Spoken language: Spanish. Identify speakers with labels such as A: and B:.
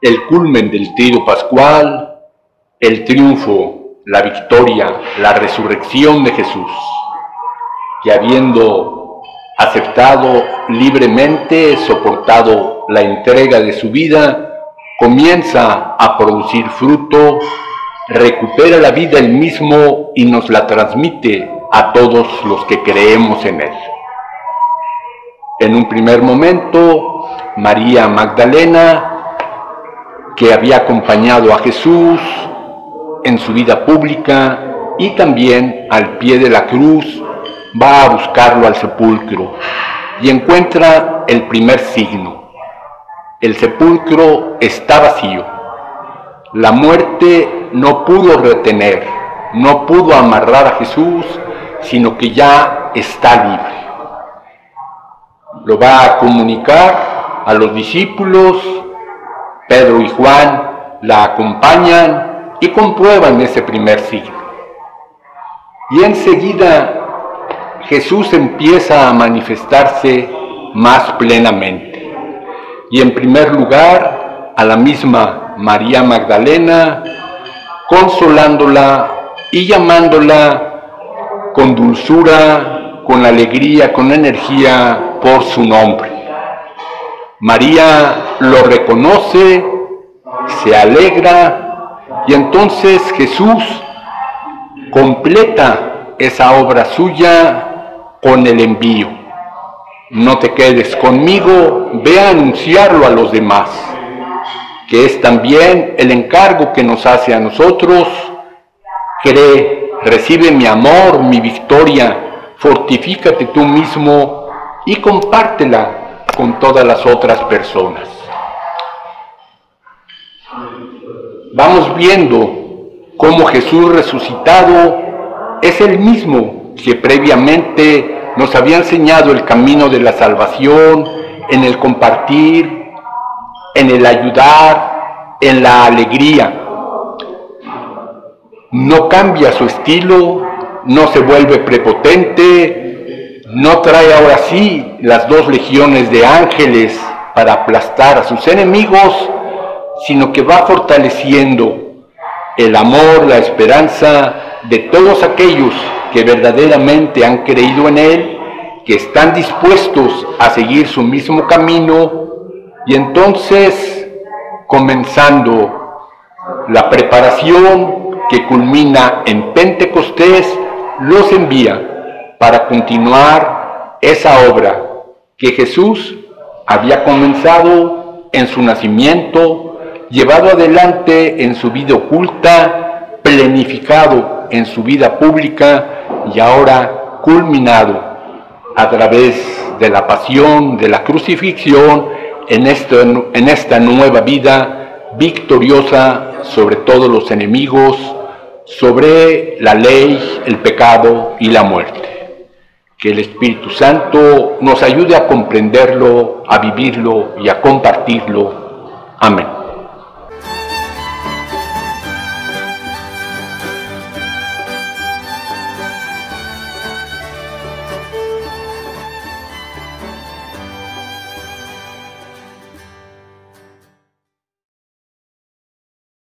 A: el culmen del tiro pascual, el triunfo, la victoria, la resurrección de Jesús, que habiendo aceptado libremente, soportado la entrega de su vida, comienza a producir fruto, recupera la vida él mismo y nos la transmite a todos los que creemos en él. En un primer momento, María Magdalena que había acompañado a Jesús en su vida pública y también al pie de la cruz va a buscarlo al sepulcro y encuentra el primer signo. El sepulcro está vacío. La muerte no pudo retener, no pudo amarrar a Jesús, sino que ya está libre. Lo va a comunicar a los discípulos Pedro y Juan la acompañan y comprueban ese primer signo. Y enseguida Jesús empieza a manifestarse más plenamente. Y en primer lugar a la misma María Magdalena, consolándola y llamándola con dulzura, con alegría, con energía por su nombre. María lo reconoce, se alegra y entonces Jesús completa esa obra suya con el envío. No te quedes conmigo, ve a anunciarlo a los demás, que es también el encargo que nos hace a nosotros. Cree, recibe mi amor, mi victoria, fortifícate tú mismo y compártela con todas las otras personas. Vamos viendo cómo Jesús resucitado es el mismo que previamente nos había enseñado el camino de la salvación, en el compartir, en el ayudar, en la alegría. No cambia su estilo, no se vuelve prepotente, no trae ahora sí las dos legiones de ángeles para aplastar a sus enemigos, sino que va fortaleciendo el amor, la esperanza de todos aquellos que verdaderamente han creído en Él, que están dispuestos a seguir su mismo camino. Y entonces comenzando la preparación que culmina en Pentecostés, los envía para continuar esa obra que Jesús había comenzado en su nacimiento, llevado adelante en su vida oculta, plenificado en su vida pública y ahora culminado a través de la pasión, de la crucifixión, en, en esta nueva vida victoriosa sobre todos los enemigos, sobre la ley, el pecado y la muerte. Que el Espíritu Santo nos ayude a comprenderlo, a vivirlo y a compartirlo. Amén.